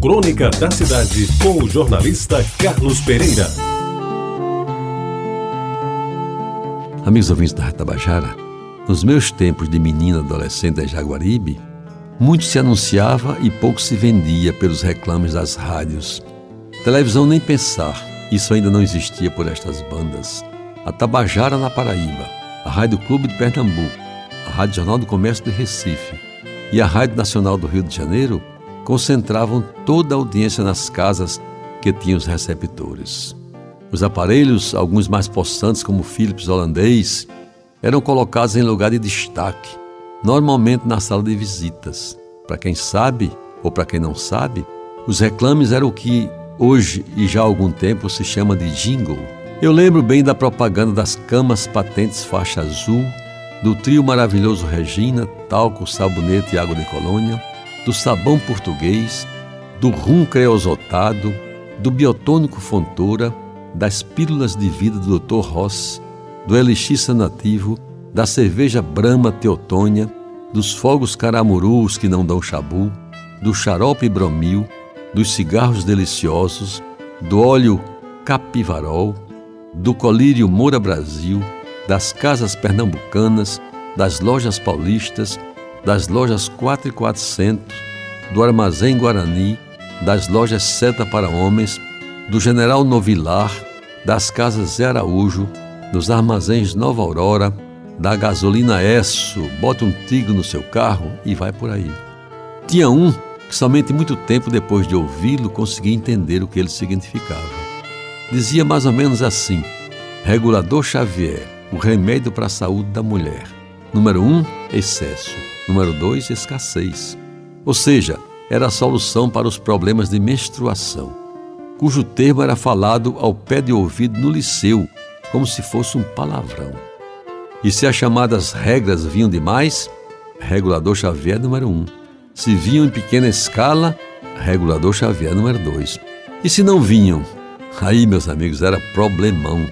Crônica da Cidade, com o jornalista Carlos Pereira. Amigos ouvintes da Tabajara, nos meus tempos de menina adolescente em Jaguaribe, muito se anunciava e pouco se vendia pelos reclames das rádios. Televisão nem pensar, isso ainda não existia por estas bandas. A Tabajara na Paraíba, a Rádio Clube de Pernambuco, a Rádio Jornal do Comércio de Recife e a Rádio Nacional do Rio de Janeiro concentravam toda a audiência nas casas que tinham os receptores. Os aparelhos, alguns mais possantes como o Philips holandês, eram colocados em lugar de destaque, normalmente na sala de visitas. Para quem sabe ou para quem não sabe, os reclames eram o que hoje e já há algum tempo se chama de jingle. Eu lembro bem da propaganda das camas patentes faixa azul, do trio maravilhoso Regina, talco, sabonete e água de colônia, do sabão português, do rum creosotado, do biotônico Fontoura, das pílulas de vida do Dr. Ross, do elixir sanativo, da cerveja Brahma Teotônia, dos fogos caramurus que não dão chabu, do xarope bromil, dos cigarros deliciosos, do óleo capivarol, do colírio Moura Brasil, das casas pernambucanas, das lojas paulistas, das lojas 4 e 400, do Armazém Guarani, das lojas Seta para Homens, do General Novilar, das casas Zé Araújo, dos armazéns Nova Aurora, da gasolina Esso, bota um tigre no seu carro e vai por aí. Tinha um que somente muito tempo depois de ouvi-lo consegui entender o que ele significava. Dizia mais ou menos assim: Regulador Xavier, o remédio para a saúde da mulher. Número 1, um, excesso. Número 2, escassez. Ou seja, era a solução para os problemas de menstruação, cujo termo era falado ao pé de ouvido no liceu, como se fosse um palavrão. E se as chamadas regras vinham demais, regulador Xavier número 1. Um. Se vinham em pequena escala, regulador Xavier número 2. E se não vinham, aí, meus amigos, era problemão,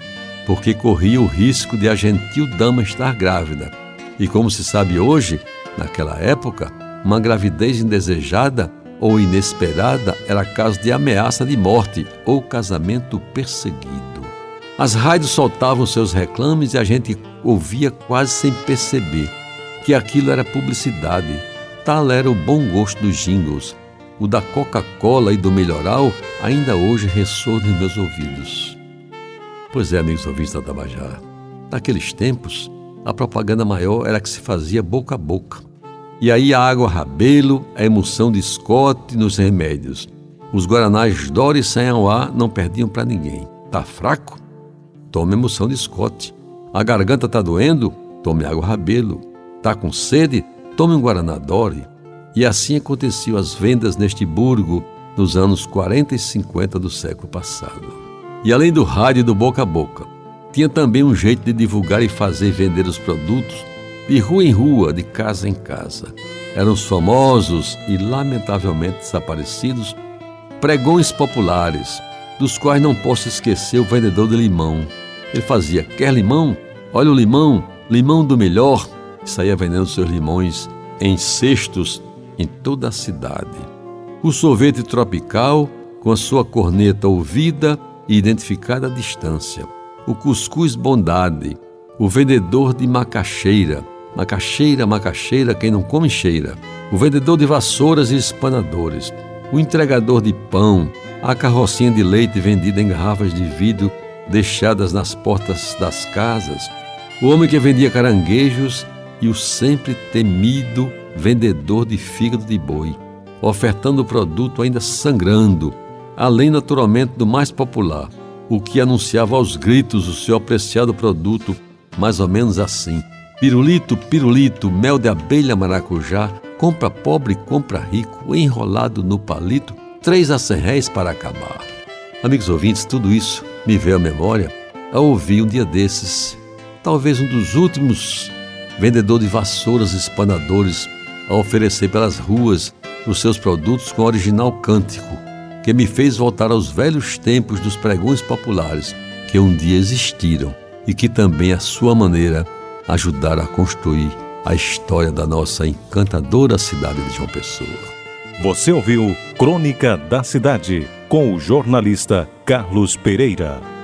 porque corria o risco de a gentil dama estar grávida. E como se sabe hoje, naquela época, uma gravidez indesejada ou inesperada era caso de ameaça de morte ou casamento perseguido. As rádios soltavam seus reclames e a gente ouvia quase sem perceber que aquilo era publicidade. Tal era o bom gosto dos jingles. O da Coca-Cola e do Melhoral ainda hoje ressoa nos meus ouvidos. Pois é, amigos ouvintes da Tabajara, naqueles tempos, a propaganda maior era que se fazia boca a boca. E aí a água rabelo, a emoção de Scott nos remédios. Os guaranás Dora e Sanhauá não perdiam para ninguém. Tá fraco? Tome emoção de Scott. A garganta tá doendo? Tome água rabelo. Tá com sede? Tome um Guaraná Dore. E assim aconteciam as vendas neste burgo nos anos 40 e 50 do século passado. E além do rádio e do boca a boca, tinha também um jeito de divulgar e fazer vender os produtos de rua em rua, de casa em casa. Eram os famosos e lamentavelmente desaparecidos pregões populares, dos quais não posso esquecer o vendedor de limão. Ele fazia: Quer limão? Olha o limão, limão do melhor. E saía vendendo seus limões em cestos em toda a cidade. O sorvete tropical, com a sua corneta ouvida e identificada à distância. O cuscuz bondade, o vendedor de macaxeira, macaxeira, macaxeira, quem não come cheira. O vendedor de vassouras e espanadores, o entregador de pão, a carrocinha de leite vendida em garrafas de vidro deixadas nas portas das casas, o homem que vendia caranguejos e o sempre temido vendedor de fígado de boi, ofertando o produto ainda sangrando, além naturalmente do mais popular, o que anunciava aos gritos o seu apreciado produto, mais ou menos assim: pirulito, pirulito, mel de abelha maracujá, compra pobre, compra rico, enrolado no palito, três a cem réis para acabar. Amigos ouvintes, tudo isso me veio à memória ao ouvir um dia desses, talvez um dos últimos vendedor de vassouras espanadores a oferecer pelas ruas os seus produtos com original cântico, que me fez voltar aos velhos tempos dos pregões populares que um dia existiram e que também, à sua maneira, ajudaram a construir a história da nossa encantadora cidade de João Pessoa. Você ouviu Crônica da Cidade com o jornalista Carlos Pereira.